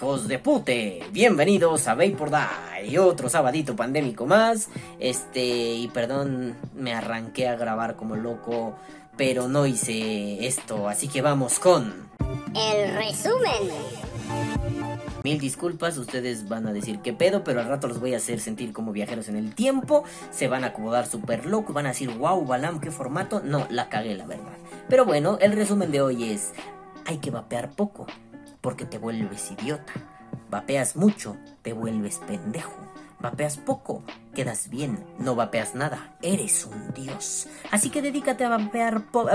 Hijos de pute, bienvenidos a Vapor Die, otro sabadito pandémico más. Este, y perdón, me arranqué a grabar como loco, pero no hice esto, así que vamos con. El resumen. Mil disculpas, ustedes van a decir qué pedo, pero al rato los voy a hacer sentir como viajeros en el tiempo. Se van a acomodar súper loco, van a decir, wow, Balam, qué formato. No, la cagué, la verdad. Pero bueno, el resumen de hoy es: hay que vapear poco porque te vuelves idiota. Vapeas mucho, te vuelves pendejo. Vapeas poco, quedas bien. No vapeas nada, eres un dios. Así que dedícate a vapear poco.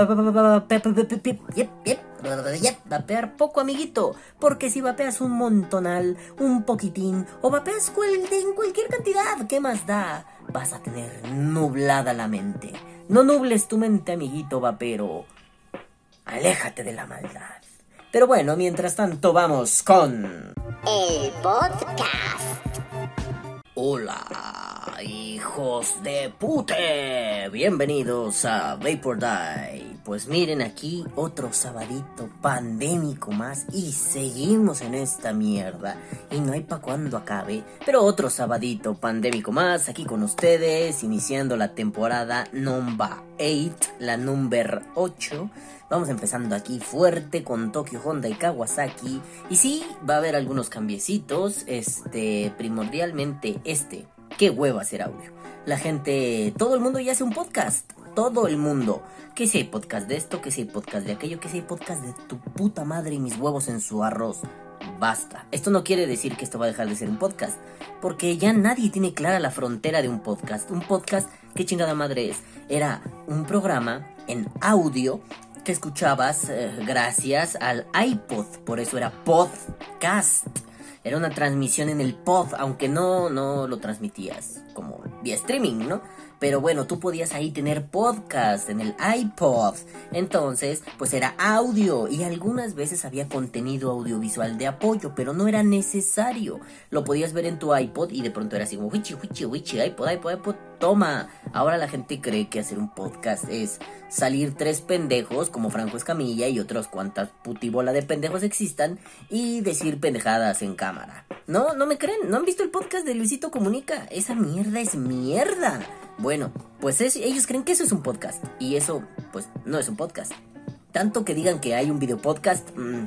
Amiguito. Porque si vapeas un montonal, un poquitín, o vapeas en cualquier cantidad, ¿qué más da? Vas a tener nublada la mente. No nubles tu mente, amiguito vapero. Aléjate de la maldad. Pero bueno, mientras tanto vamos con... El podcast. Hola, hijos de pute. Bienvenidos a Vapor Die. Pues miren aquí otro sabadito pandémico más y seguimos en esta mierda. Y no hay pa' cuando acabe. Pero otro sabadito pandémico más aquí con ustedes, iniciando la temporada number 8, la number 8. Vamos empezando aquí fuerte con Tokyo Honda y Kawasaki. Y sí, va a haber algunos cambiecitos. Este, primordialmente este. Qué hueva hacer audio. La gente, todo el mundo ya hace un podcast. Todo el mundo. Que si hay podcast de esto, que si hay podcast de aquello, que si hay podcast de tu puta madre y mis huevos en su arroz. Basta. Esto no quiere decir que esto va a dejar de ser un podcast. Porque ya nadie tiene clara la frontera de un podcast. Un podcast, ¿qué chingada madre es? Era un programa en audio que escuchabas eh, gracias al iPod, por eso era podcast. Era una transmisión en el pod, aunque no, no lo transmitías como vía streaming, ¿no? Pero bueno, tú podías ahí tener podcast en el iPod. Entonces, pues era audio y algunas veces había contenido audiovisual de apoyo, pero no era necesario. Lo podías ver en tu iPod y de pronto era así como, wichi, wichi, wichi, iPod, iPod, iPod, toma. Ahora la gente cree que hacer un podcast es salir tres pendejos como Franco Escamilla y otros cuantas putibola de pendejos existan y decir pendejadas en cámara. No, no me creen, no han visto el podcast de Luisito Comunica. Esa mierda es mierda. Bueno, pues ellos creen que eso es un podcast. Y eso, pues, no es un podcast. Tanto que digan que hay un video podcast, mmm,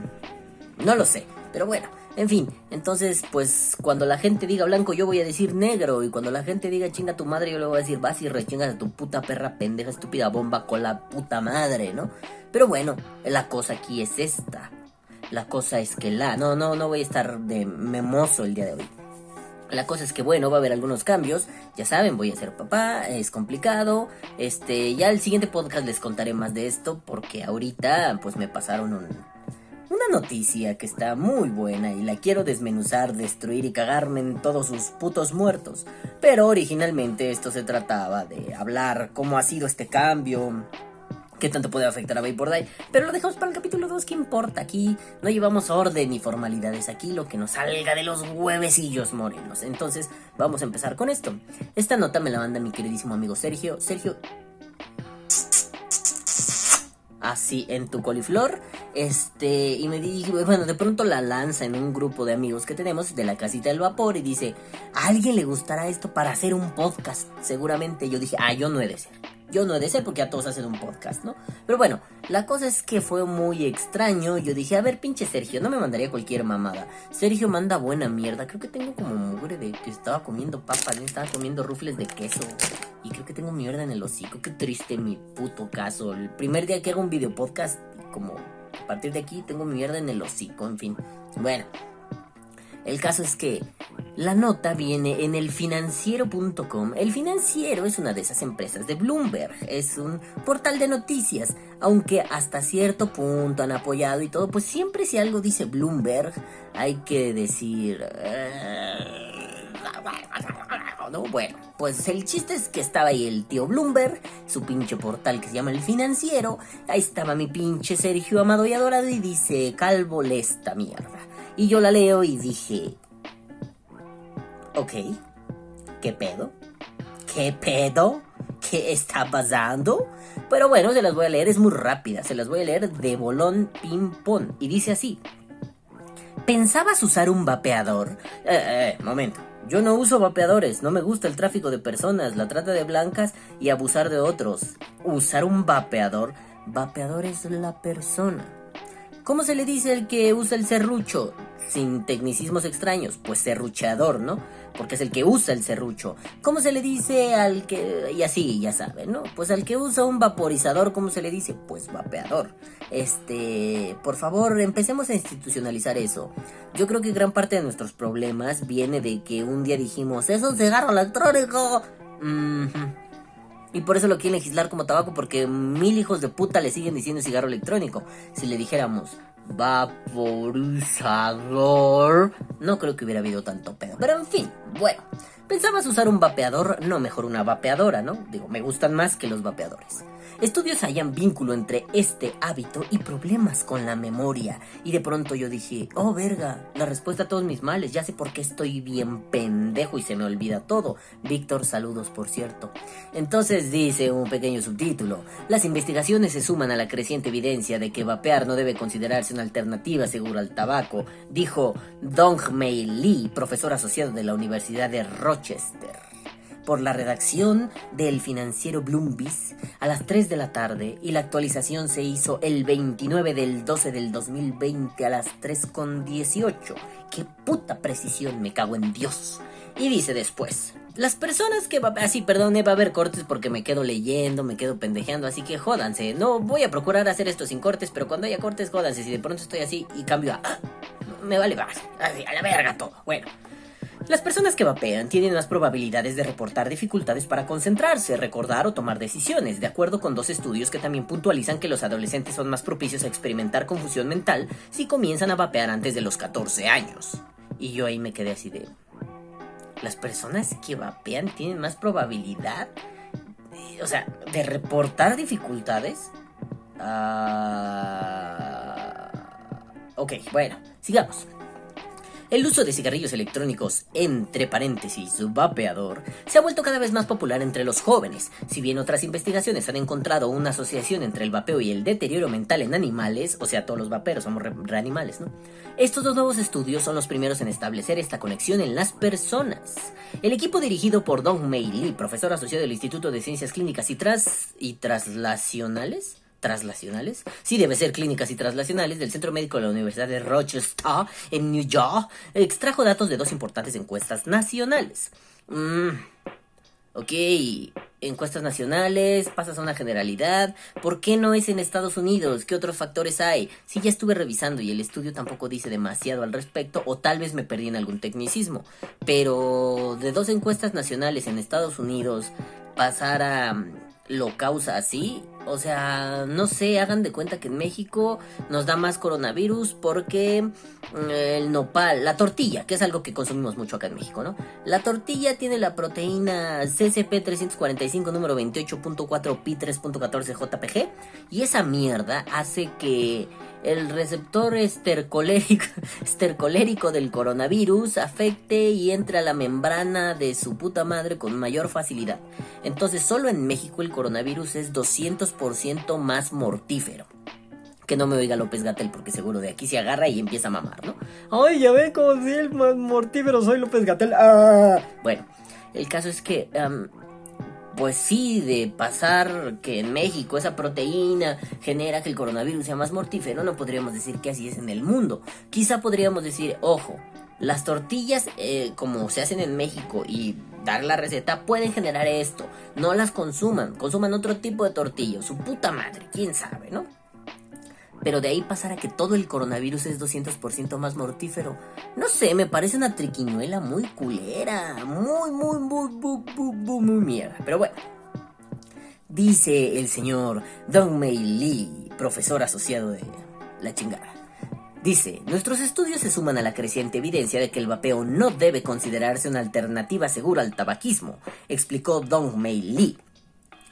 no lo sé. Pero bueno, en fin. Entonces, pues, cuando la gente diga blanco, yo voy a decir negro. Y cuando la gente diga chinga tu madre, yo le voy a decir vas y rechingas a tu puta perra pendeja, estúpida bomba con la puta madre, ¿no? Pero bueno, la cosa aquí es esta. La cosa es que la... No, no, no voy a estar de memoso el día de hoy. La cosa es que bueno, va a haber algunos cambios. Ya saben, voy a ser papá, es complicado. Este, ya el siguiente podcast les contaré más de esto porque ahorita pues me pasaron una noticia que está muy buena y la quiero desmenuzar, destruir y cagarme en todos sus putos muertos. Pero originalmente esto se trataba de hablar cómo ha sido este cambio, qué tanto puede afectar a Vapor Die. Pero lo dejamos para el capítulo 2, ¿qué importa? Aquí no llevamos orden ni formalidades, aquí lo que nos salga de los huevecillos morenos. Entonces, vamos a empezar con esto. Esta nota me la manda mi queridísimo amigo Sergio. Sergio, así en tu coliflor. Este, y me dije, bueno, de pronto la lanza en un grupo de amigos que tenemos de la casita del vapor y dice, ¿a alguien le gustará esto para hacer un podcast? Seguramente yo dije, ah, yo no he de ser. Yo no he de ser porque a todos hacen un podcast, ¿no? Pero bueno, la cosa es que fue muy extraño. Yo dije, a ver, pinche Sergio, no me mandaría cualquier mamada. Sergio manda buena mierda. Creo que tengo como mugre de que estaba comiendo papas, estaba comiendo rufles de queso. Y creo que tengo mierda en el hocico. Qué triste mi puto caso. El primer día que hago un video podcast, como a partir de aquí tengo mierda en el hocico, en fin. Bueno, el caso es que la nota viene en el financiero.com. El financiero es una de esas empresas de Bloomberg. Es un portal de noticias. Aunque hasta cierto punto han apoyado y todo, pues siempre si algo dice Bloomberg, hay que decir... Eh, bueno, pues el chiste es que estaba ahí el tío Bloomberg, su pinche portal que se llama El Financiero. Ahí estaba mi pinche Sergio Amado y Adorado y dice, calvo esta mierda. Y yo la leo y dije, ok, ¿qué pedo? ¿Qué pedo? ¿Qué está pasando? Pero bueno, se las voy a leer, es muy rápida, se las voy a leer de bolón ping pong. Y dice así. ¿Pensabas usar un vapeador? Eh, eh, momento. Yo no uso vapeadores, no me gusta el tráfico de personas, la trata de blancas y abusar de otros. Usar un vapeador, vapeador es la persona. ¿Cómo se le dice el que usa el serrucho? Sin tecnicismos extraños, pues serrucheador, ¿no? Porque es el que usa el serrucho. ¿Cómo se le dice al que... y así, ya saben, ¿no? Pues al que usa un vaporizador, ¿cómo se le dice? Pues vapeador. Este... Por favor, empecemos a institucionalizar eso. Yo creo que gran parte de nuestros problemas viene de que un día dijimos, es un cigarro electrónico. Y por eso lo quieren legislar como tabaco, porque mil hijos de puta le siguen diciendo cigarro electrónico. Si le dijéramos vaporizador, no creo que hubiera habido tanto pedo. Pero en fin, bueno. Pensabas usar un vapeador, no mejor una vapeadora, ¿no? Digo, me gustan más que los vapeadores. Estudios hallan vínculo entre este hábito y problemas con la memoria. Y de pronto yo dije, oh verga, la respuesta a todos mis males, ya sé por qué estoy bien pendejo y se me olvida todo. Víctor, saludos por cierto. Entonces dice un pequeño subtítulo, las investigaciones se suman a la creciente evidencia de que vapear no debe considerarse una alternativa segura al tabaco, dijo Dong Mei Lee, profesor asociado de la Universidad de Rochester por la redacción del financiero Bloombies a las 3 de la tarde y la actualización se hizo el 29 del 12 del 2020 a las 3.18. ¡Qué puta precisión! Me cago en Dios. Y dice después, las personas que. Así, ah, perdone, va a haber cortes porque me quedo leyendo, me quedo pendejeando, así que jódanse. No voy a procurar hacer esto sin cortes, pero cuando haya cortes, jódanse. Si de pronto estoy así y cambio a... Ah, me vale más. a la verga todo. Bueno. Las personas que vapean tienen más probabilidades de reportar dificultades para concentrarse, recordar o tomar decisiones, de acuerdo con dos estudios que también puntualizan que los adolescentes son más propicios a experimentar confusión mental si comienzan a vapear antes de los 14 años. Y yo ahí me quedé así de... Las personas que vapean tienen más probabilidad, o sea, de reportar dificultades. Ah, ok, bueno, sigamos. El uso de cigarrillos electrónicos, entre paréntesis, vapeador, se ha vuelto cada vez más popular entre los jóvenes. Si bien otras investigaciones han encontrado una asociación entre el vapeo y el deterioro mental en animales, o sea, todos los vaperos somos reanimales, ¿no? Estos dos nuevos estudios son los primeros en establecer esta conexión en las personas. El equipo dirigido por Dong Mei Lee, profesor asociado del Instituto de Ciencias Clínicas y, Tras y Traslacionales, traslacionales. Sí, debe ser clínicas y traslacionales del Centro Médico de la Universidad de Rochester en New York. Extrajo datos de dos importantes encuestas nacionales. Mm, ok, encuestas nacionales, pasas a una generalidad. ¿Por qué no es en Estados Unidos? ¿Qué otros factores hay? Sí, ya estuve revisando y el estudio tampoco dice demasiado al respecto, o tal vez me perdí en algún tecnicismo. Pero de dos encuestas nacionales en Estados Unidos, pasar a lo causa así. O sea, no sé, hagan de cuenta que en México nos da más coronavirus porque mm, el nopal, la tortilla, que es algo que consumimos mucho acá en México, ¿no? La tortilla tiene la proteína CCP345 número 28.4 pi 3.14 JPG y esa mierda hace que el receptor estercolérico, estercolérico del coronavirus afecte y entre a la membrana de su puta madre con mayor facilidad. Entonces, solo en México el coronavirus es 200% más mortífero. Que no me oiga López Gatel porque seguro de aquí se agarra y empieza a mamar, ¿no? Ay, ya ve como si el más mortífero soy López Gatel. Ah. Bueno, el caso es que pues sí, de pasar que en México esa proteína genera que el coronavirus sea más mortífero, no podríamos decir que así es en el mundo. Quizá podríamos decir, ojo, las tortillas eh, como se hacen en México y dar la receta pueden generar esto. No las consuman, consuman otro tipo de tortillas, su puta madre, quién sabe, ¿no? Pero de ahí pasar a que todo el coronavirus es 200% más mortífero. No sé, me parece una triquiñuela muy culera. Muy, muy, muy, muy, muy, muy, muy mierda. Pero bueno. Dice el señor Dong Mei Lee, profesor asociado de la chingada. Dice, nuestros estudios se suman a la creciente evidencia de que el vapeo no debe considerarse una alternativa segura al tabaquismo, explicó Dong Mei Lee.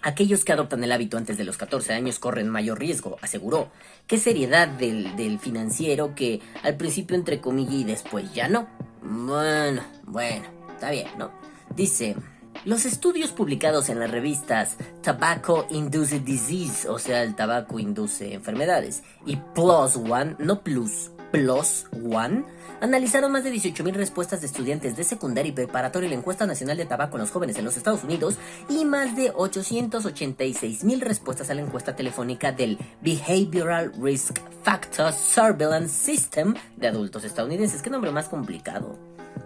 Aquellos que adoptan el hábito antes de los 14 años corren mayor riesgo, aseguró. Qué seriedad del, financiero que al principio entre comillas y después ya no. Bueno, bueno, está bien, ¿no? Dice, los estudios publicados en las revistas Tobacco Induced Disease, o sea, el tabaco induce enfermedades, y Plus One, no Plus, Plus One analizaron más de 18.000 respuestas de estudiantes de secundaria y preparatoria en la encuesta nacional de tabaco en los jóvenes en los Estados Unidos y más de 886.000 respuestas a la encuesta telefónica del Behavioral Risk Factor Surveillance System de adultos estadounidenses. Qué nombre más complicado.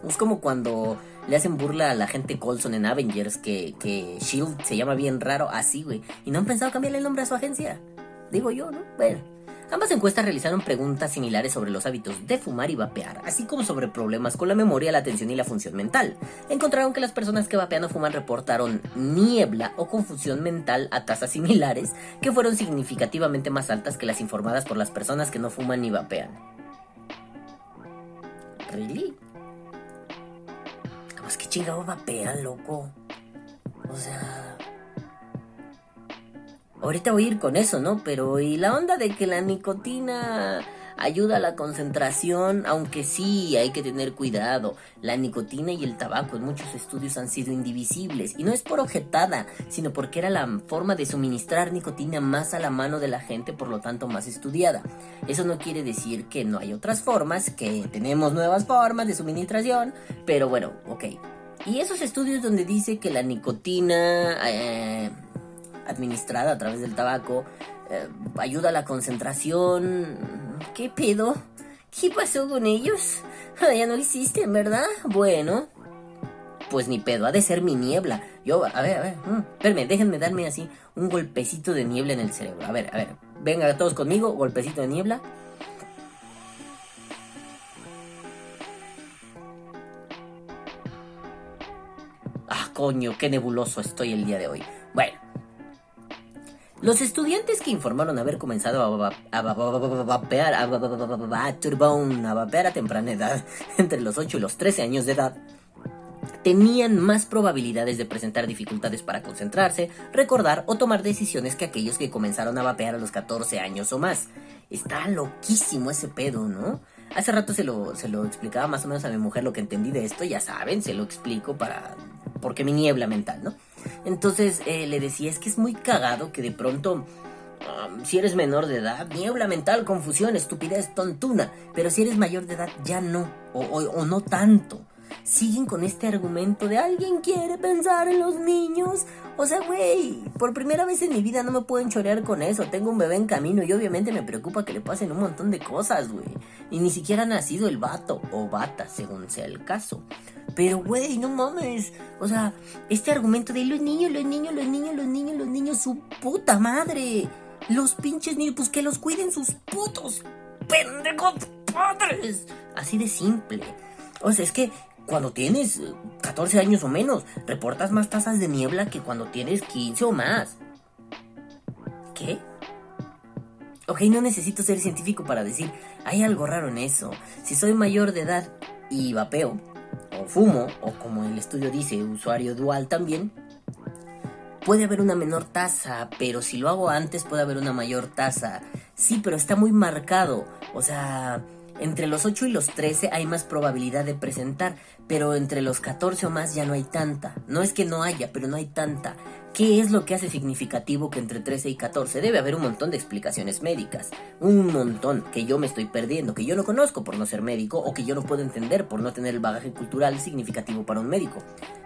Es como cuando le hacen burla a la gente Colson en Avengers que, que Shield se llama bien raro así, güey. Y no han pensado cambiarle el nombre a su agencia. Digo yo, ¿no? Bueno. Ambas encuestas realizaron preguntas similares sobre los hábitos de fumar y vapear, así como sobre problemas con la memoria, la atención y la función mental. Encontraron que las personas que vapean o fuman reportaron niebla o confusión mental a tasas similares, que fueron significativamente más altas que las informadas por las personas que no fuman ni vapean. ¿Really? ¿Cómo es que chingado vapean, loco? O sea... Ahorita voy a ir con eso, ¿no? Pero y la onda de que la nicotina ayuda a la concentración, aunque sí hay que tener cuidado. La nicotina y el tabaco en muchos estudios han sido indivisibles. Y no es por objetada, sino porque era la forma de suministrar nicotina más a la mano de la gente, por lo tanto más estudiada. Eso no quiere decir que no hay otras formas, que tenemos nuevas formas de suministración, pero bueno, ok. Y esos estudios donde dice que la nicotina... Eh, administrada a través del tabaco, eh, ayuda a la concentración. ¿Qué pedo? ¿Qué pasó con ellos? Ya no hiciste, ¿verdad? Bueno. Pues ni pedo, ha de ser mi niebla. Yo, a ver, a ver, mm, déjenme darme así un golpecito de niebla en el cerebro. A ver, a ver, venga todos conmigo, golpecito de niebla. Ah, coño, qué nebuloso estoy el día de hoy. Bueno, los estudiantes que informaron haber comenzado a, vapear a, temprana edad, entre los 8 y los 13 años de edad, tenían más probabilidades de presentar dificultades para concentrarse, recordar o tomar decisiones que aquellos que comenzaron a vapear a los 14 años o más. Está loquísimo ese pedo, ¿no? Hace rato se lo, se lo explicaba más o menos a mi mujer lo que entendí de esto, ya saben, se lo explico para... porque mi niebla mental, ¿no? Entonces eh, le decía, es que es muy cagado que de pronto... si eres menor de edad, niebla mental, confusión, estupidez, tontuna. Pero si eres mayor de edad, ya no. o no tanto siguen con este argumento de alguien quiere pensar en los niños. O sea, güey, por primera vez en mi vida no me pueden chorear con eso. Tengo un bebé en camino y obviamente me preocupa que le pasen un montón de cosas, güey. Y ni siquiera ha nacido el vato o bata, según sea el caso. Pero, güey, no mames. O sea, este argumento de los niños, los niños, los niños, los niños, los niños, su puta madre. Los pinches niños, pues que los cuiden sus putos pendejos padres. Así de simple. O sea, es que cuando tienes 14 eh, años o menos, reportas más tasas de niebla que cuando tienes 15 o más. ¿Qué? Ok, no necesito ser científico para decir, hay algo raro en eso. Si soy mayor de edad y vapeo, o fumo, o como el estudio dice, usuario dual también, puede haber una menor tasa, pero si lo hago antes puede haber una mayor tasa. Sí, pero está muy marcado. O sea, entre los 8 y los 13 hay más probabilidad de presentar, pero entre los 14 o más ya no hay tanta. No es que no haya, pero no hay tanta. ¿Qué es lo que hace significativo que entre 13 y 14? Debe haber un montón de explicaciones médicas. Un montón que yo me estoy perdiendo, que yo no conozco por no ser médico o que yo no puedo entender por no tener el bagaje cultural significativo para un médico.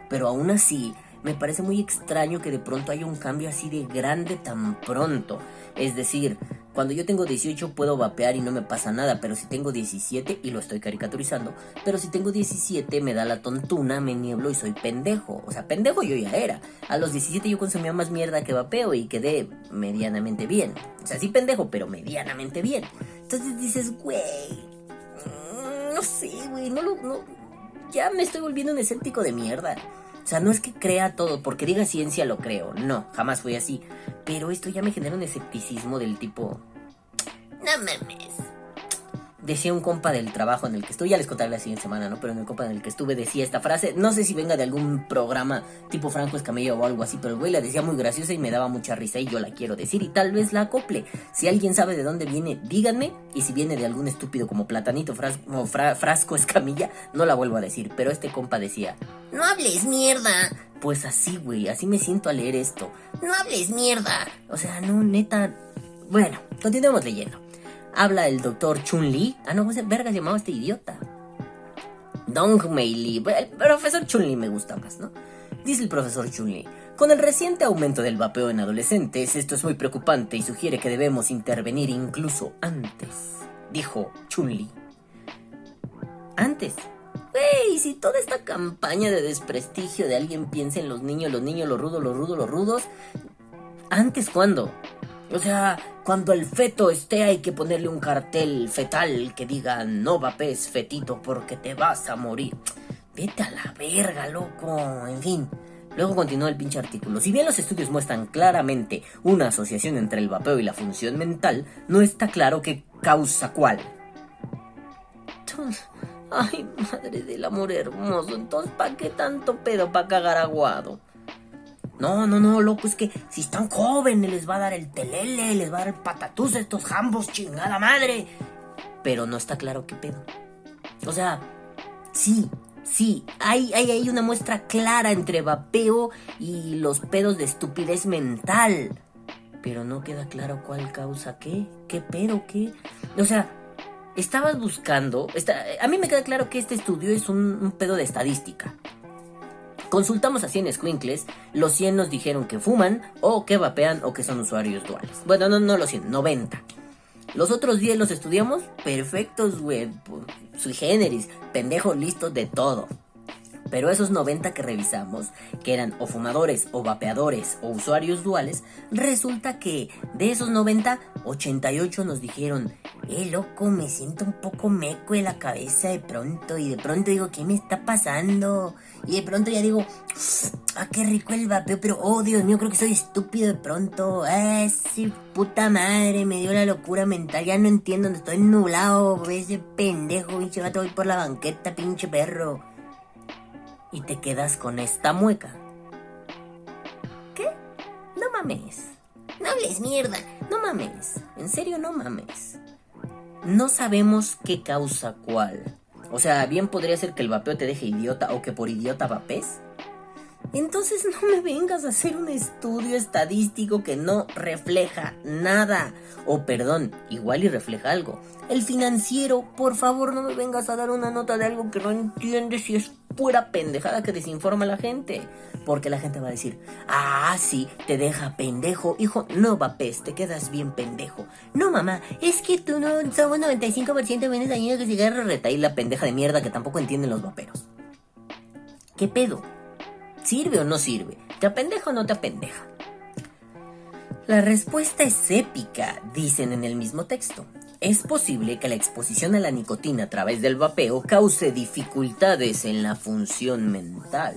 Pero aún así, me parece muy extraño que de pronto haya un cambio así de grande tan pronto. Es decir, cuando yo tengo 18 puedo vapear y no me pasa nada, pero si tengo 17, y lo estoy caricaturizando, pero si tengo 17 me da la tontuna, me nieblo y soy pendejo. O sea, pendejo yo ya era. A los 17 yo consumía más mierda que vapeo y quedé medianamente bien. O sea, sí pendejo, pero medianamente bien. Entonces dices, güey, mm, no sé, güey, no lo... ya me estoy volviendo un escéptico de mierda. O sea, no es que crea todo, porque diga ciencia lo creo. No, jamás fui así. Pero esto ya me genera un escepticismo del tipo... No mames. Decía un compa del trabajo en el que estuve, ya les contaré la siguiente semana, ¿no? Pero en el compa en el que estuve decía esta frase, no sé si venga de algún programa tipo Franco Escamilla o algo así, pero el güey la decía muy graciosa y me daba mucha risa y yo la quiero decir y tal vez la acople. Si alguien sabe de dónde viene, díganme, y si viene de algún estúpido como Platanito Frasco, Frasco Escamilla, no la vuelvo a decir, pero este compa decía, no hables mierda. Pues así, güey, así me siento al leer esto. No hables mierda. O sea, no, neta. Bueno, continuemos leyendo. Habla el doctor Chun Li. Ah, no, ¿cómo se verga llamaba este idiota? Dong Mei Li. El profesor Chun Li me gusta más, ¿no? Dice el profesor Chun Li. Con el reciente aumento del vapeo en adolescentes, esto es muy preocupante y sugiere que debemos intervenir incluso antes, dijo Chun Li. Antes. Wey, si toda esta campaña de desprestigio de alguien piensa en los niños, los niños, los rudos, los rudos, los rudos, ¿antes cuándo? O sea, cuando el feto esté hay que ponerle un cartel fetal que diga no vapes fetito porque te vas a morir. Vete a la verga, loco. En fin. Luego continúa el pinche artículo. Si bien los estudios muestran claramente una asociación entre el vapeo y la función mental, no está claro qué causa cuál. Ay, madre del amor hermoso. Entonces, ¿para qué tanto pedo para cagar aguado? No, no, no, loco, es que si están jóvenes les va a dar el telele, les va a dar el patatús a estos jambos, chingada madre. Pero no está claro qué pedo. O sea, sí, sí, hay, hay, hay una muestra clara entre vapeo y los pedos de estupidez mental. Pero no queda claro cuál causa qué, qué pedo, qué. O sea, estabas buscando. a mí me queda claro que este estudio es un pedo de estadística. Consultamos a 100 squinkles, los 100 nos dijeron que fuman, o que vapean, o que son usuarios duales. Bueno, no, no los 100, 90. Los otros 10 los estudiamos, perfectos, güey, sui generis, pendejos listos de todo. Pero esos 90 que revisamos, que eran o fumadores, o vapeadores, o usuarios duales, resulta que de esos 90, 88 nos dijeron, eh, loco, me siento un poco meco en la cabeza de pronto, y de pronto digo, ¿qué me está pasando? Y de pronto ya digo, ah, qué rico el vapeo, pero oh, Dios mío, creo que soy estúpido de pronto. Ah, sí, puta madre, me dio la locura mental, ya no entiendo, estoy nublado, ese pendejo, pinche gato, voy por la banqueta, pinche perro y te quedas con esta mueca. ¿Qué? No mames. No hables mierda. No mames. En serio, no mames. No sabemos qué causa cuál. O sea, bien podría ser que el vapeo te deje idiota o que por idiota vapes. Entonces no me vengas a hacer un estudio estadístico que no refleja nada. O perdón, igual y refleja algo. El financiero, por favor no me vengas a dar una nota de algo que no entiendes si es pura pendejada que desinforma a la gente. Porque la gente va a decir, ah, sí, te deja pendejo. Hijo, no vapes, te quedas bien pendejo. No, mamá, es que tú no somos 95% menos dañino que cigarro reta y la pendeja de mierda que tampoco entienden los vaperos. ¿Qué pedo? ¿Sirve o no sirve? ¿Te apendeja o no te apendeja? La respuesta es épica, dicen en el mismo texto. Es posible que la exposición a la nicotina a través del vapeo cause dificultades en la función mental.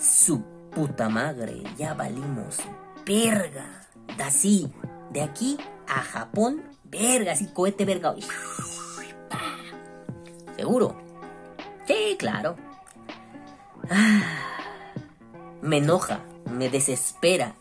Su puta madre, ya valimos. Verga. Así, de aquí a Japón, verga, así cohete verga. ¿Seguro? Sí, claro. Ah, me enoja, me desespera.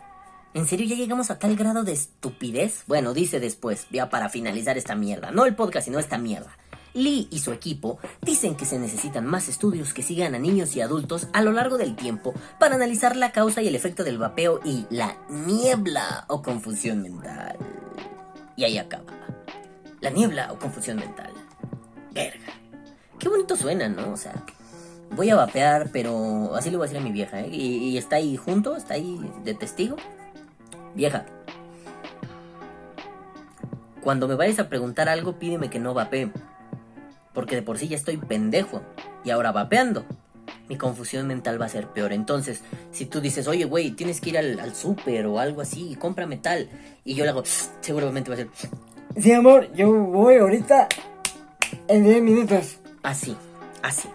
¿En serio ya llegamos a tal grado de estupidez? Bueno, dice después, ya para finalizar esta mierda, no el podcast, sino esta mierda. Lee y su equipo dicen que se necesitan más estudios que sigan a niños y adultos a lo largo del tiempo para analizar la causa y el efecto del vapeo y la niebla o confusión mental. Y ahí acaba. La niebla o confusión mental. Verga. Qué bonito suena, ¿no? O sea, voy a vapear, pero así le voy a decir a mi vieja, ¿eh? Y, está ahí junto, está ahí de testigo. Vieja, cuando me vayas a preguntar algo, pídeme que no vapee. Porque de por sí ya estoy pendejo. Y ahora vapeando. Mi confusión mental va a ser peor. Entonces, si tú dices, oye, güey, tienes que ir al, al súper o algo así, cómprame tal. Y yo le hago, seguramente va a ser, sí, amor, yo voy ahorita en 10 minutos. Así, así.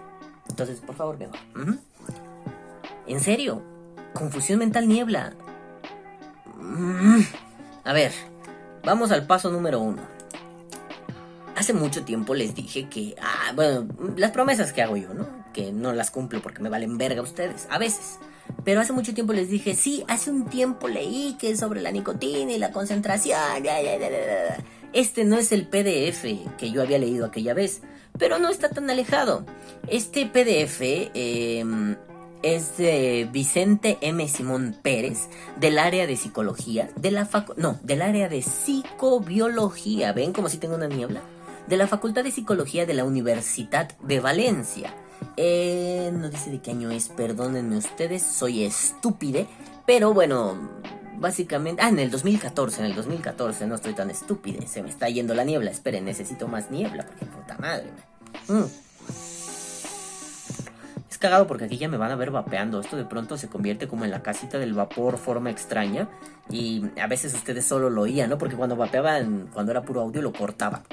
Entonces, por favor, venga. En serio, confusión mental niebla. Mm. A ver, vamos al paso número uno. Hace mucho tiempo les dije que, ah, bueno, las promesas que hago yo, ¿no? Que no las cumplo porque me valen verga ustedes, a veces. Pero hace mucho tiempo les dije, sí, hace un tiempo leí que es sobre la nicotina y la concentración. Este no es el PDF que yo había leído aquella vez, pero no está tan alejado. Este PDF em, es de Vicente M. Simón Pérez, del área de psicología, de la facu no, del área de psicobiología. ¿Ven como si tengo una niebla? De la Facultad de Psicología de la Universidad de Valencia. Eh, no dice de qué año es, perdónenme ustedes, soy estúpide, pero bueno, básicamente... Ah, en el 2014, en el 2014, no estoy tan estúpide, se me está yendo la niebla, esperen, necesito más niebla, porque puta madre. Mm. Es cagado porque aquí ya me van a ver vapeando, esto de pronto se convierte como en la casita del vapor, forma extraña, y a veces ustedes solo lo oían, ¿no? Porque cuando vapeaban, cuando era puro audio, lo cortaba.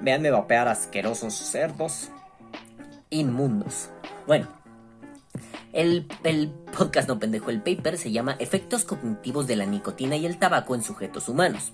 Veanme vapear asquerosos cerdos inmundos. Bueno, el, el, podcast no pendejo, el paper se llama Efectos cognitivos de la nicotina y el tabaco en sujetos humanos.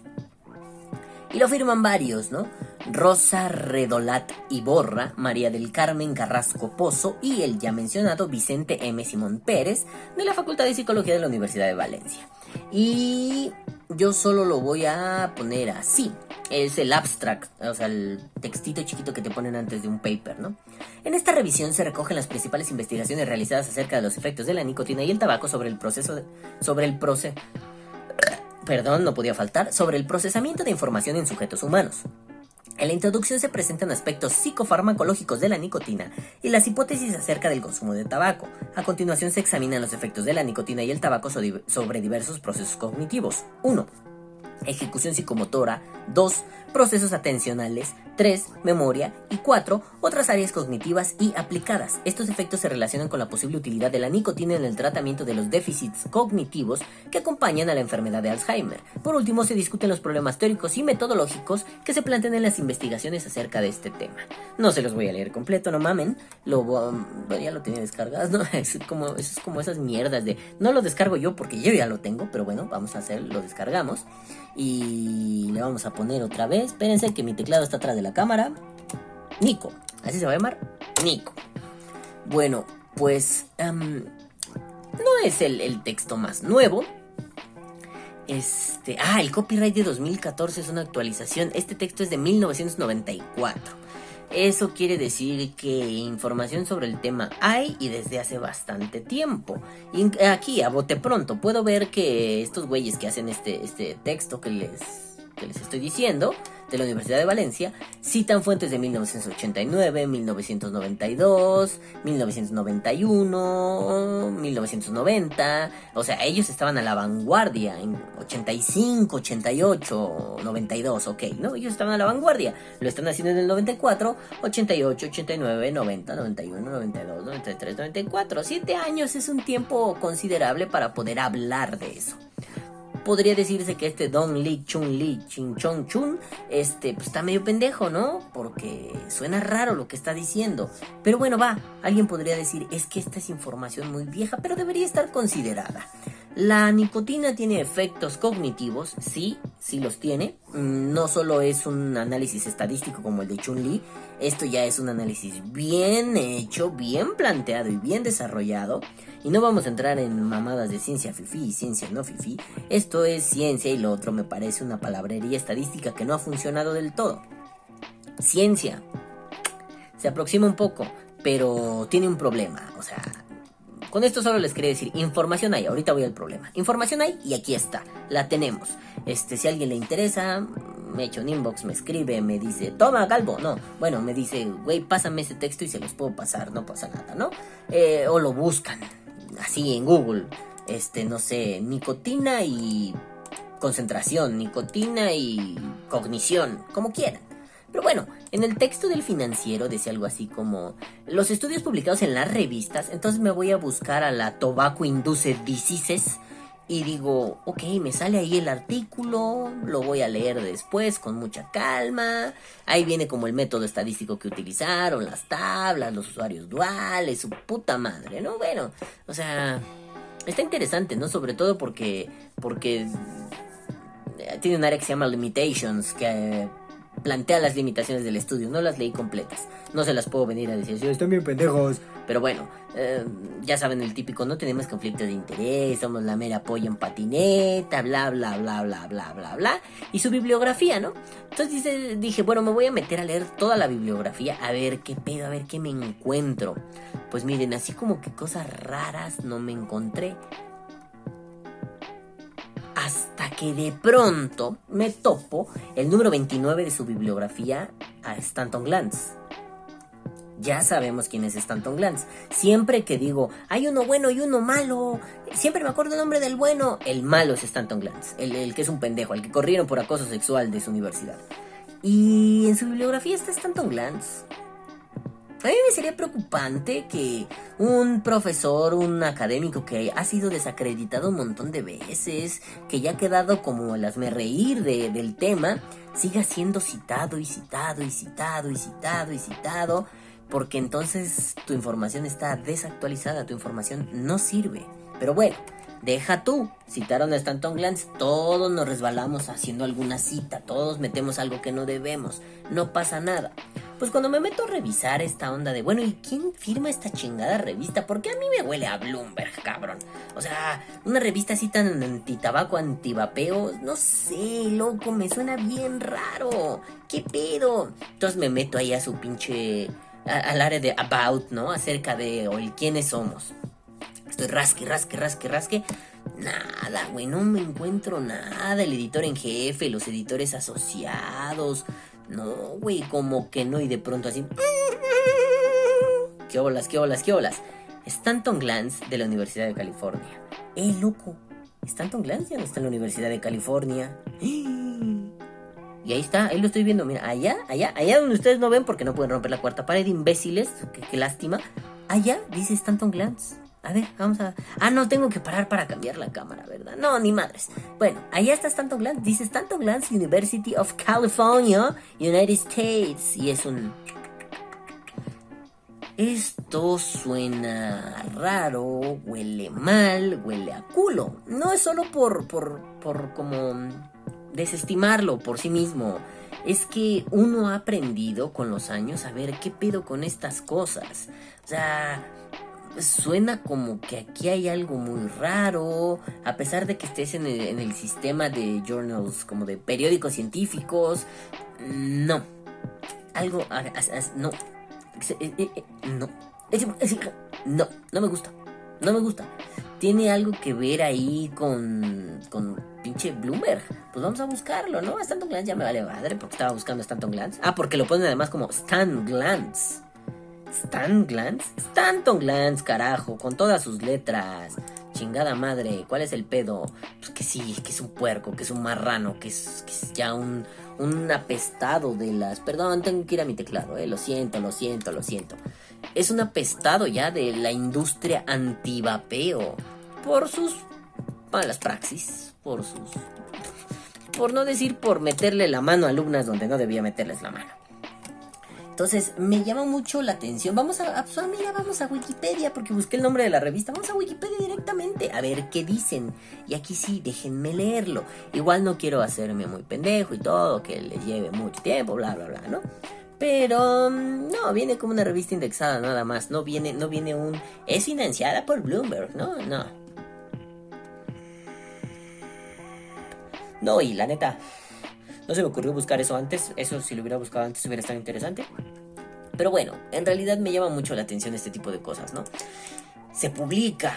Y lo firman varios, ¿no? Rosa Redolat Iborra, María del Carmen Carrasco Pozo y el ya mencionado Vicente M. Simón Pérez de la Facultad de Psicología de la Universidad de Valencia. Y yo solo lo voy a poner así. Es el abstract, o sea, el textito chiquito que te ponen antes de un paper, ¿no? En esta revisión se recogen las principales investigaciones realizadas acerca de los efectos de la nicotina y el tabaco sobre el proceso de, sobre el proceso perdón, no podía faltar, sobre el procesamiento de información en sujetos humanos. En la introducción se presentan aspectos psicofarmacológicos de la nicotina y las hipótesis acerca del consumo de tabaco. A continuación se examinan los efectos de la nicotina y el tabaco sobre diversos procesos cognitivos. 1 ejecución psicomotora, 2. Procesos atencionales, 3. memoria y 4. otras áreas cognitivas y aplicadas. Estos efectos se relacionan con la posible utilidad de la nicotina en el tratamiento de los déficits cognitivos que acompañan a la enfermedad de Alzheimer. Por último, se discuten los problemas teóricos y metodológicos que se plantean en las investigaciones acerca de este tema. No se los voy a leer completo, no mamen. Lo ya lo tenía descargado, ¿no? Es como, es como esas mierdas de no lo descargo yo porque yo ya lo tengo, pero bueno, vamos a hacer, lo descargamos. Y le vamos a poner otra vez. Espérense que mi teclado está atrás de la cámara. Nico. Así se va a llamar. Nico. Bueno, pues... no es el, el texto más nuevo. Este, ah, el copyright de 2014 es una actualización. Este texto es de 1994. Eso quiere decir que información sobre el tema hay y desde hace bastante tiempo. Y aquí, a bote pronto, puedo ver que estos güeyes que hacen este, este texto que les, que les estoy diciendo de la Universidad de Valencia citan fuentes de 1989, 1992, 1991, 1990. O sea, ellos estaban a la vanguardia en 85, 88, 92, ok, ¿no? Ellos estaban a la vanguardia. Lo están haciendo en el 94, 88, 89, 90, 91, 92, 93, 94. Siete años es un tiempo considerable para poder hablar de eso podría decirse que este Don Lee Chun Lee Chin Chong Chun, este, pues está medio pendejo, ¿no? Porque suena raro lo que está diciendo. Pero bueno, va, alguien podría decir, es que esta es información muy vieja, pero debería estar considerada. La nicotina tiene efectos cognitivos, sí, sí los tiene. Mm, no solo es un análisis estadístico como el de Chun-Li, esto ya es un análisis bien hecho, bien planteado y bien desarrollado. Y no vamos a entrar en mamadas de ciencia fifi y ciencia no fifi. Esto es ciencia y lo otro me parece una palabrería estadística que no ha funcionado del todo. Ciencia. Se aproxima un poco, pero tiene un problema. O sea, con esto solo les quería decir, información hay, ahorita voy al problema. Información hay y aquí está, la tenemos. Este, si a alguien le interesa, me echa un inbox, me escribe, me dice, toma, Calvo. No, bueno, me dice, güey, pásame ese texto y se los puedo pasar, no pasa nada, ¿no? Eh, o lo buscan, así en Google. Este, no sé, nicotina y concentración, nicotina y cognición, como quieran. Pero bueno, en el texto del financiero decía algo así como los estudios publicados en las revistas, entonces me voy a buscar a la Tobacco Induced Diseases y digo, ok, me sale ahí el artículo, lo voy a leer después con mucha calma. Ahí viene como el método estadístico que utilizaron, las tablas, los usuarios duales, su puta madre, ¿no? Bueno, o sea, está interesante, ¿no? Sobre todo porque, porque tiene un área que se llama Limitations, que plantea las limitaciones del estudio, no las leí completas. No se las puedo venir a decir, "Sí, Están bien pendejos. pero bueno, eh, ya saben el típico, no tenemos conflicto de interés, somos la mera apoyo en patineta, bla, bla, bla, bla, bla, bla, bla. Y su bibliografía, ¿no? Entonces dije, bueno, me voy a meter a leer toda la bibliografía, a ver qué pedo, a ver qué me encuentro. Pues miren, así como que cosas raras no me encontré. Hasta que de pronto me topo el número 29 de su bibliografía a Stanton Glantz. Ya sabemos quién es Stanton Glantz. Siempre que digo, hay uno bueno y uno malo, siempre me acuerdo el nombre del bueno. El malo es Stanton Glantz, el, el que es un pendejo, el que corrieron por acoso sexual de su universidad. Y en su bibliografía está Stanton Glantz. A mí me sería preocupante que un profesor, un académico que ha sido desacreditado un montón de veces, que ya ha quedado como el hazme reír de- del tema, siga siendo citado y citado y citado y citado y citado, porque entonces tu información está desactualizada, tu información no sirve. Pero bueno, deja tú, citaron a Stanton Glantz, todos nos resbalamos haciendo alguna cita, todos metemos algo que no debemos, no pasa nada. Pues cuando me meto a revisar esta onda de, bueno, ¿y quién firma esta chingada revista? Porque a mí me huele a Bloomberg, cabrón. O sea, una revista así tan antitabaco, antivapeo, no sé, loco, me suena bien raro. ¿Qué pedo? Entonces me meto ahí a su pinche, al área de About, ¿no? Acerca de, o el quiénes somos. Estoy rasque, rasque, rasque, rasque. Nada, güey, no me encuentro nada. El editor en jefe, los editores asociados. No, güey, como que no. Y de pronto así. ¿Qué olas, qué olas, qué olas? Stanton Glantz de la Universidad de California. ¡Eh, loco! Stanton Glantz ya no está en la Universidad de California. Y ahí está, ahí lo estoy viendo. Mira, allá, allá, allá donde ustedes no ven porque no pueden romper la cuarta pared, imbéciles. Qué, lástima. Allá dice Stanton Glantz. A ver, vamos a. Ah, no, tengo que parar para cambiar la cámara, ¿verdad? No, ni madres. Bueno, allá está Stanton Glantz. Dice Stanton Glantz University of California, United States. Y es un. Esto suena raro, huele mal, huele a culo. No es solo por, por, por como desestimarlo por sí mismo. Es que uno ha aprendido con los años a ver qué pedo con estas cosas. O sea, suena como que aquí hay algo muy raro, a pesar de que estés en el, en el sistema de journals, como de periódicos científicos. No. Algo, no. No. No, no me gusta. No me gusta. Tiene algo que ver ahí con. con pinche Bloomberg. Pues vamos a buscarlo, ¿no? Stanton Glantz ya me vale madre porque estaba buscando Stanton Glantz. Ah, porque lo ponen además como Stan Glantz. ¿Stan Glantz? Stanton Glantz, carajo, con todas sus letras. Chingada madre, ¿cuál es el pedo? Pues que sí, que es un puerco, que es un marrano, que es, que es ya un, un apestado de las... Perdón, tengo que ir a mi teclado, eh. Lo siento, lo siento, lo siento. Es un apestado ya de la industria antivapeo. Por sus malas praxis, por sus... Por no decir por meterle la mano a alumnas donde no debía meterles la mano. Entonces me llama mucho la atención. Vamos a, a- pues, ah, mira, vamos a Wikipedia porque busqué el nombre de la revista. Vamos a Wikipedia directamente a ver qué dicen. Y aquí sí, déjenme leerlo. Igual no quiero hacerme muy pendejo y todo, que les lleve mucho tiempo, bla, bla, bla, ¿no? Pero mm, no, viene como una revista indexada nada más. No viene, no viene un. Es financiada por Bloomberg, ¿no? No. No, y la neta, no se me ocurrió buscar eso antes. Eso si lo hubiera buscado antes hubiera estado interesante. Pero bueno, en realidad me llama mucho la atención este tipo de cosas, ¿no? Se publica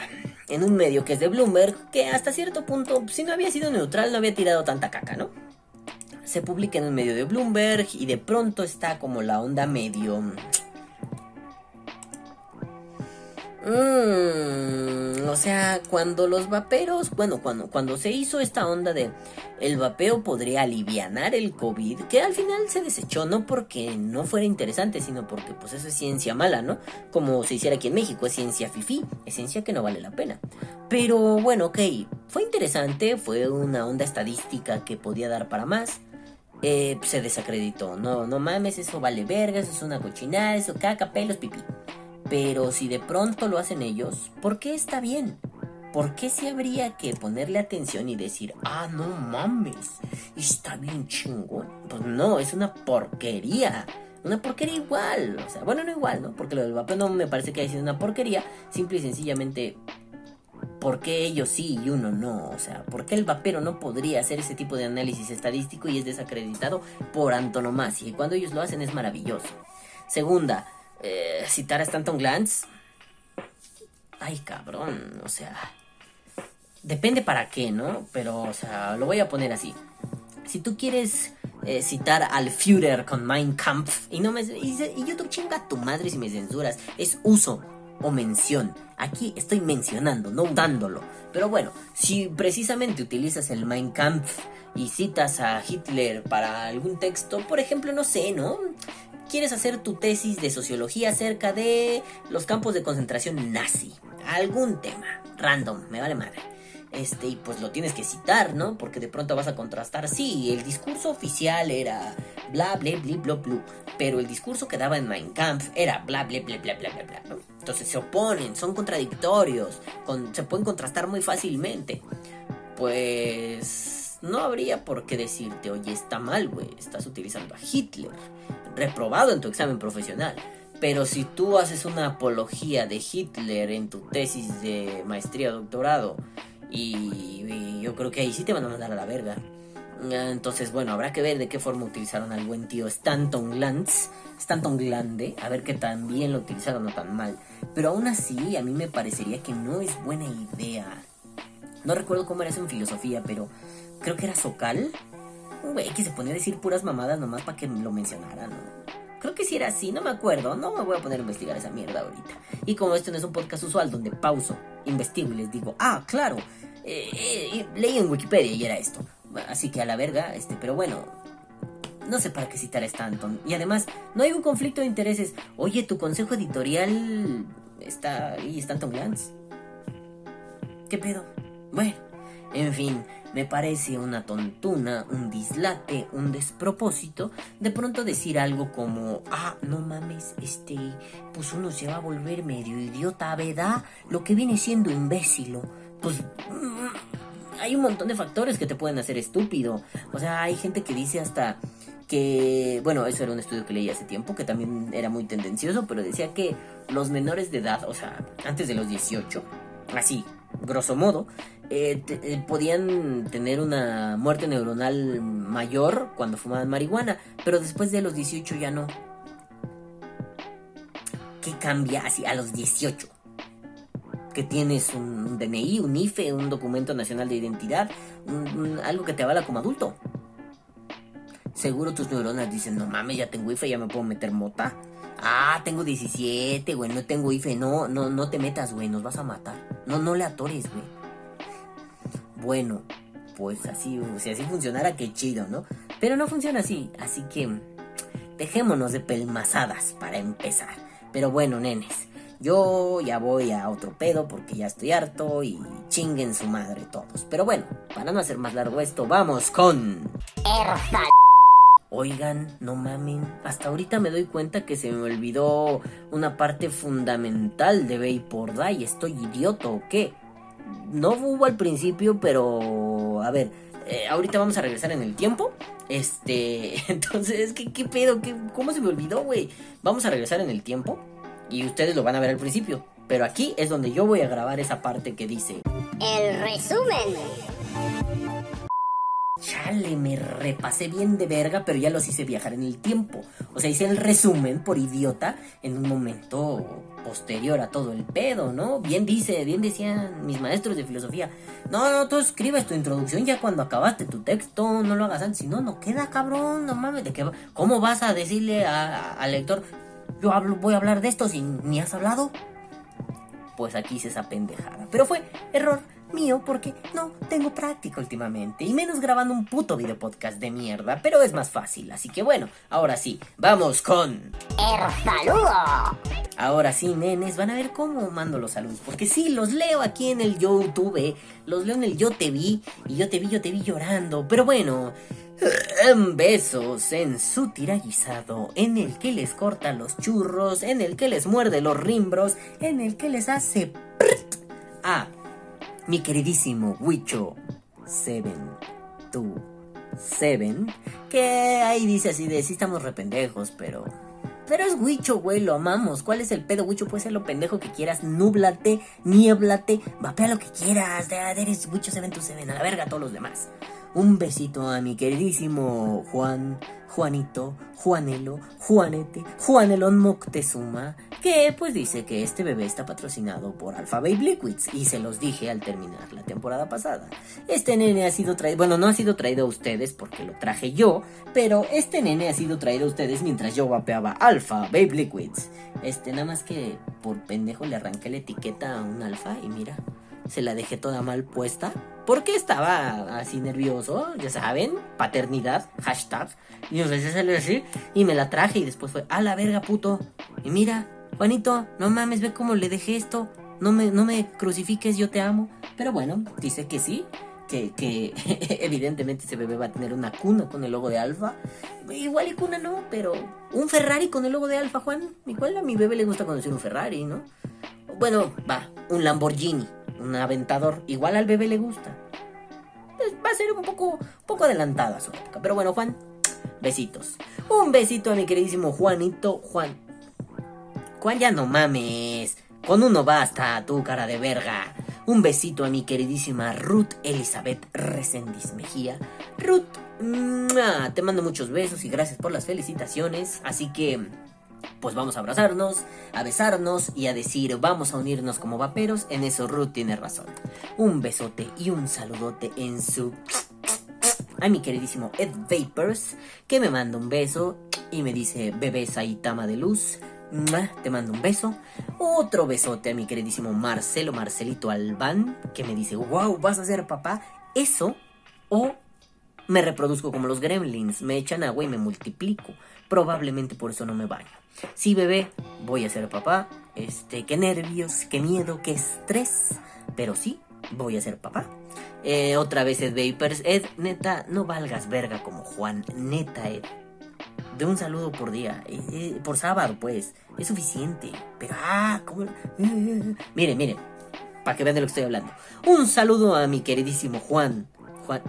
en un medio que es de Bloomberg, que hasta cierto punto, si no había sido neutral, no había tirado tanta caca, ¿no? Se publica en un medio de Bloomberg y de pronto está como la onda medio... Mm, o sea, cuando los vaperos, bueno, cuando, cuando se hizo esta onda de el vapeo podría alivianar el COVID, que al final se desechó, no porque no fuera interesante, sino porque pues eso es ciencia mala, ¿no? Como se hiciera aquí en México, es ciencia fifí, es ciencia que no vale la pena. Pero bueno, ok, fue interesante, fue una onda estadística que podía dar para más. Eh, se desacreditó, no, no mames, eso vale verga, eso es una cochinada, eso caca, pelos, pipí. Pero si de pronto lo hacen ellos, ¿por qué está bien? ¿por qué se habría que ponerle atención y decir, ah, no mames, está bien chingón? Pues no, es una porquería. Una porquería igual. O sea, bueno, no igual, ¿no? Porque lo del vapeo no me parece que haya sido una porquería. Simple y sencillamente ¿por qué ellos sí y uno no? O sea, ¿por qué el vapero no podría hacer ese tipo de análisis estadístico y es desacreditado por antonomasia? Y cuando ellos lo hacen es maravilloso. Segunda, eh, citar a Stanton Glantz. Ay, cabrón, o sea... Depende para qué, ¿no? Pero, o sea, lo voy a poner así. Si tú quieres eh, citar al Führer con Mein Kampf y no me y, y yo te chinga tu madre si me censuras, es uso o mención. Aquí estoy mencionando, no dándolo. Pero bueno, si precisamente utilizas el Mein Kampf y citas a Hitler para algún texto, por ejemplo, no sé, ¿no? Quieres hacer tu tesis de sociología acerca de los campos de concentración nazi. Algún tema, random, me vale madre. Este, y pues lo tienes que citar, ¿no? Porque de pronto vas a contrastar. Sí, el discurso oficial era bla, bla, bla, bla, bla. Pero el discurso que daba en Mein Kampf era bla, bla, bla, bla, bla, bla, bla. Entonces se oponen, son contradictorios, se pueden contrastar muy fácilmente. Pues no habría por qué decirte, oye, está mal, güey, estás utilizando a Hitler, reprobado en tu examen profesional. Pero si tú haces una apología de Hitler en tu tesis de maestría o doctorado, y, yo creo que ahí sí te van a mandar a la verga. Entonces, bueno, habrá que ver de qué forma utilizaron al buen tío Stanton Glantz, Stanton Glande, a ver que también lo utilizaron no tan mal. Pero aún así, a mí me parecería que no es buena idea. No recuerdo cómo era eso en filosofía, pero creo que era Socal. Un güey que se ponía a decir puras mamadas nomás para que lo mencionaran, Creo que si era así, no me acuerdo. No me voy a poner a investigar esa mierda ahorita. Y como esto no es un podcast usual donde pauso, investigo y les digo, ah, claro, eh, eh, leí en Wikipedia y era esto. Así que a la verga, este, pero bueno, no sé para qué citar a Stanton. Y además, no hay un conflicto de intereses. Oye, tu consejo editorial está ahí, Stanton Glantz. ¿Qué pedo? Bueno, en fin, me parece una tontuna, un dislate, un despropósito de pronto decir algo como, ah, no mames, este, pues uno se va a volver medio idiota, ¿verdad? Lo que viene siendo imbécilo pues mm, hay un montón de factores que te pueden hacer estúpido. O sea, hay gente que dice hasta que, bueno, eso era un estudio que leí hace tiempo, que también era muy tendencioso, pero decía que los menores de edad, o sea, antes de los 18, así, grosso modo, eh, eh, podían tener una muerte neuronal mayor cuando fumaban marihuana, pero después de los 18 ya no. ¿Qué cambia así a los 18? que tienes un DNI, un IFE, un documento nacional de identidad, algo que te avala como adulto. Seguro tus neuronas dicen, no mames, ya tengo IFE, ya me puedo meter mota. Ah, tengo 17, güey, no tengo IFE, no, no, no te metas, güey, nos vas a matar. No, no le atores, güey. Bueno, pues así, si así funcionara, qué chido, ¿no? Pero no funciona así, así que dejémonos de pelmazadas para empezar. Pero bueno, nenes, yo ya voy a otro pedo porque ya estoy harto y chinguen su madre todos. Pero bueno, para no hacer más largo esto, vamos con... Oigan, no mamen, hasta ahorita me doy cuenta que se me olvidó una parte fundamental de Vapor y ¿Estoy idiota o qué? No hubo al principio, pero... A ver, eh, ahorita vamos a regresar en el tiempo. Este, entonces, ¿qué, qué pedo? ¿Qué, ¿Cómo se me olvidó, güey? Vamos a regresar en el tiempo y ustedes lo van a ver al principio. Pero aquí es donde yo voy a grabar esa parte que dice... El resumen. Chale, me repasé bien de verga, pero ya los hice viajar en el tiempo. O sea, hice el resumen por idiota en un momento posterior a todo el pedo, ¿no? Bien dice, bien decían mis maestros de filosofía. No, no, tú escribes tu introducción ya cuando acabaste tu texto, no lo hagas antes, si no, no queda cabrón, no mames, ¿de qué ¿Cómo vas a decirle al lector, yo voy a hablar de esto si ni has hablado. Pues aquí hice esa pendejada. Pero fue error mío porque no tengo práctica últimamente. Y menos grabando un puto video podcast de mierda. Pero es más fácil. Así que bueno, ahora sí, vamos con... El saludo. Ahora sí, nenes, van a ver cómo mando los saludos. Porque sí, los leo aquí en el YouTube. Los leo en el Yo Te Vi. Y yo te vi, yo te vi llorando. Pero bueno, Besos en su tirallizado, en el que les corta los churros, en el que les muerde los rimbros, en el que les hace a mi queridísimo Wicho 727, que ahí dice así de, sí estamos rependejos, pero... Pero es Wicho, güey, lo amamos. ¿Cuál es el pedo, Wicho? Puede ser lo pendejo que quieras, núblate, niéblate, vapea lo que quieras. De, eres Wicho 727, a la verga a todos los demás. Un besito a mi queridísimo Juan, Juanito, Juanelo, Juanete, Juanelón Moctezuma, que pues dice que este bebé está patrocinado por Alpha Babe Liquids y se los dije al terminar la temporada pasada. Este nene ha sido traído, bueno, no ha sido traído a ustedes porque lo traje yo, pero este nene ha sido traído a ustedes mientras yo vapeaba Alpha Babe Liquids. Este, nada más que por pendejo le arranqué la etiqueta a un alfa y mira, se la dejé toda mal puesta. Porque estaba así nervioso, ya saben, paternidad, hashtag. Y sé si salió así. Y me la traje y después fue, a la verga, puto. Y mira, Juanito, no mames, ve cómo le dejé esto. No me, no me crucifiques, yo te amo. Pero bueno, dice que sí. Que, que evidentemente ese bebé va a tener una cuna con el logo de Alfa. Igual y cuna no, pero un Ferrari con el logo de Alfa, Juan. Igual a mi bebé le gusta conocer un Ferrari, ¿no? Bueno, va, un Lamborghini un aventador. Igual al bebé le gusta. Pues va a ser un poco, poco adelantada su época. Pero bueno, Juan, besitos. Un besito a mi queridísimo Juanito. Juan. Juan, ya no mames. Con uno basta, tu cara de verga. Un besito a mi queridísima Ruth Elizabeth Resendiz Mejía. Ruth, te mando muchos besos y gracias por las felicitaciones. Así que pues vamos a abrazarnos, a besarnos y a decir vamos a unirnos como vaperos. En eso Ruth tiene razón. Un besote y un saludote en su... A mi queridísimo Ed Vapors, que me manda un beso y me dice bebé Saitama de luz. Te mando un beso. Otro besote a mi queridísimo Marcelo Marcelito Albán, que me dice, wow, vas a ser papá. Eso o me reproduzco como los gremlins, me echan agua y me multiplico. Probablemente por eso no me baño. Sí, bebé, voy a ser papá. Este, qué nervios, qué miedo, qué estrés. Pero sí, voy a ser papá. Eh, otra vez Ed Vapers. Ed, neta, no valgas verga como Juan. Neta, Ed. De un saludo por día. Eh, eh, por sábado, pues. Es suficiente. Pero, ah, ¿cómo? miren, miren. Para que vean de lo que estoy hablando. Un saludo a mi queridísimo Juan. Juan.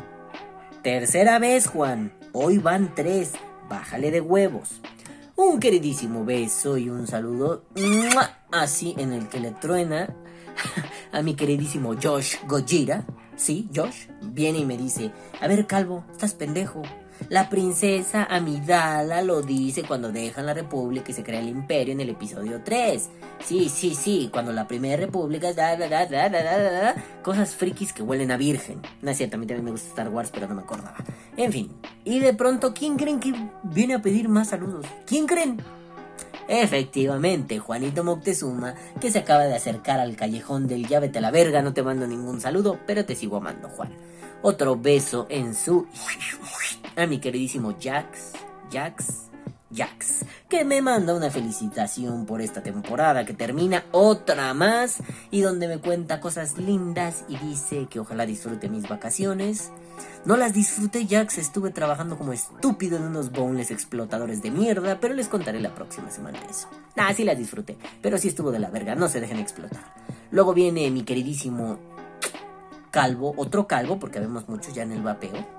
Tercera vez, Juan. Hoy van tres. Bájale de huevos un queridísimo beso y un saludo así en el que le truena a mi queridísimo Josh Gojira. Sí, Josh viene y me dice, a ver Calvo, estás pendejo. La princesa Amidala lo dice cuando dejan la república y se crea el imperio en el episodio 3. Sí, sí, sí, cuando la primera república... Da, da, da, cosas frikis que huelen a virgen. No es cierto, a mí también me gusta Star Wars, pero no me acordaba. En fin, y de pronto, ¿quién creen que viene a pedir más saludos? ¿Quién creen? Efectivamente, Juanito Moctezuma, que se acaba de acercar al callejón del llávete a la verga, no te mando ningún saludo, pero te sigo amando, Juan. Otro beso en su... a mi queridísimo Jax, Jax, Jax, que me manda una felicitación por esta temporada que termina otra más y donde me cuenta cosas lindas y dice que ojalá disfrute mis vacaciones. No las disfruté, Jax, estuve trabajando como estúpido en unos boneless explotadores de mierda, pero les contaré la próxima semana eso. Ah, sí las disfruté, pero sí estuvo de la verga, no se dejen explotar. Luego viene mi queridísimo calvo, otro calvo, porque vemos muchos ya en el vapeo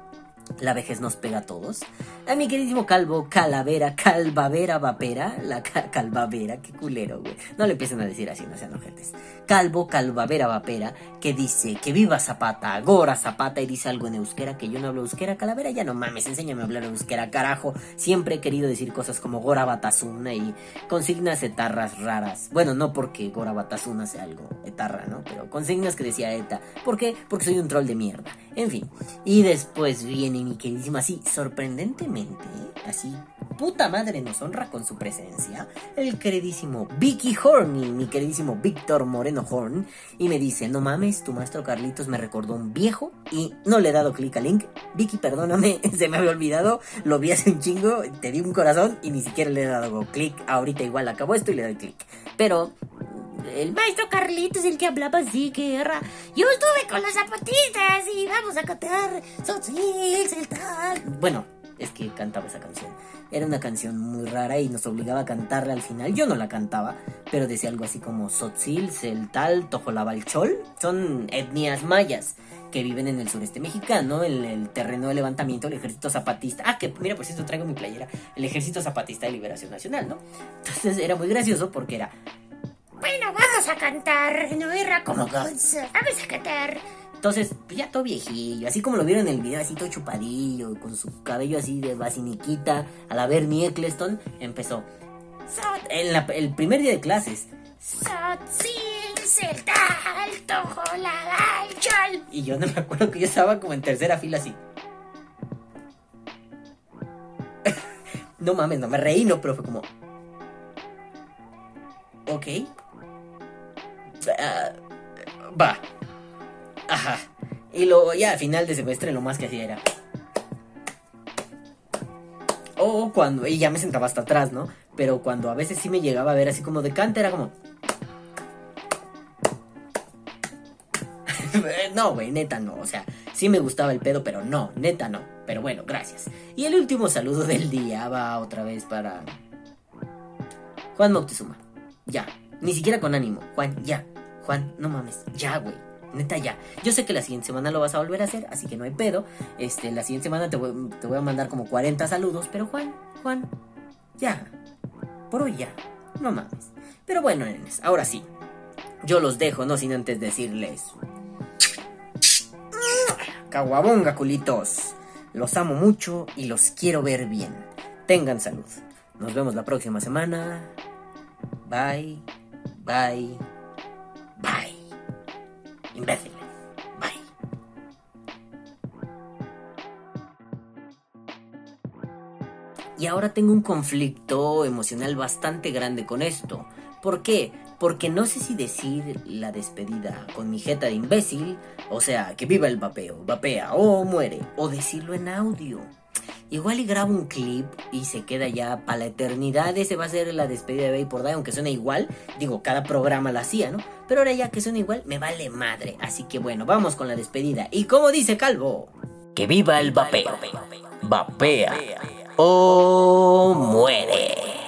la vejez nos pega a todos. A mi queridísimo calvo, calavera, calvavera, vapera. La calvavera, qué culero, güey. No le empiecen a decir así, no sean ojetes. Calvo, calvavera, vapera, que dice que viva Zapata, Gora Zapata, y dice algo en euskera que yo no hablo euskera. Calavera, ya no mames, enséñame a hablar euskera, carajo. Siempre he querido decir cosas como Gora Batazuna y consignas etarras raras. Bueno, no porque Gora Batazuna sea algo etarra, ¿no? Pero consignas que decía ETA. ¿Por qué? Porque soy un troll de mierda. En fin. Y después viene mi queridísima, así, sorprendentemente, así, puta madre nos honra con su presencia, el queridísimo Vicky Horny, mi queridísimo Víctor Moreno Horn, y me dice, no mames, tu maestro Carlitos me recordó un viejo y no le he dado clic al link. Vicky, perdóname, se me había olvidado, lo vi hace un chingo, te di un corazón y ni siquiera le he dado clic. Ahorita igual acabó esto y le doy clic. Pero el maestro Carlitos, el que hablaba así, que era. Yo estuve con las zapatistas y vamos a cantar el tal. Bueno, es que cantaba esa canción. Era una canción muy rara y nos obligaba a cantarla al final. Yo no la cantaba, pero decía algo así como Sotzil, Celtal, Tojolabalchol. Son etnias mayas que viven en el sureste mexicano, en el terreno de levantamiento del ejército zapatista. Ah, que mira, pues esto traigo mi playera. El ejército zapatista de liberación nacional, ¿no? Entonces era muy gracioso porque era Bueno, vamos a cantar. No era como. Vamos a cantar. Entonces, pues ya todo viejillo, así como lo vieron en el video, así todo chupadillo, con su cabello así de basiniquita, a la Bernie Eccleston, empezó. En el primer día de clases. Y yo no me acuerdo que yo estaba como en tercera fila así. no mames, no me reí, no, pero fue como. Ok. Ah, va. Ajá. Y luego ya al final de semestre lo más que hacía era. O cuando. Y ya me sentaba hasta atrás, ¿no? Pero cuando a veces sí me llegaba a ver así como de cante, era como. no, güey, neta no. O sea, sí me gustaba el pedo, pero no, neta no. Pero bueno, gracias. Y el último saludo del día va otra vez para. Juan Moctezuma. Ya. Ni siquiera con ánimo. Juan, ya. Juan, no mames. Ya, güey. Neta, ya. Yo sé que la siguiente semana lo vas a volver a hacer, así que no hay pedo. Este, la siguiente semana te voy, te voy a mandar como 40 saludos, pero Juan, Juan, ya. Por hoy ya. No mames. Pero bueno, nenes, ahora sí. Yo los dejo, no sin antes decirles. Caguabonga, culitos. Los amo mucho y los quiero ver bien. Tengan salud. Nos vemos la próxima semana. Bye, bye, bye. Imbéciles. Bye. Y ahora tengo un conflicto emocional bastante grande con esto. ¿Por qué? Porque no sé si decir la despedida con mi jeta de imbécil, o sea, que viva el vapeo, vapea o muere, o decirlo en audio. Igual y grabo un clip y se queda ya para la eternidad. Ese va a ser la despedida de Bay por Day, aunque suene igual. Digo, cada programa la hacía, ¿no? Pero ahora ya que suena igual, me vale madre. Así que bueno, vamos con la despedida. Y como dice Calvo, que viva el vapeo. Vapea o muere.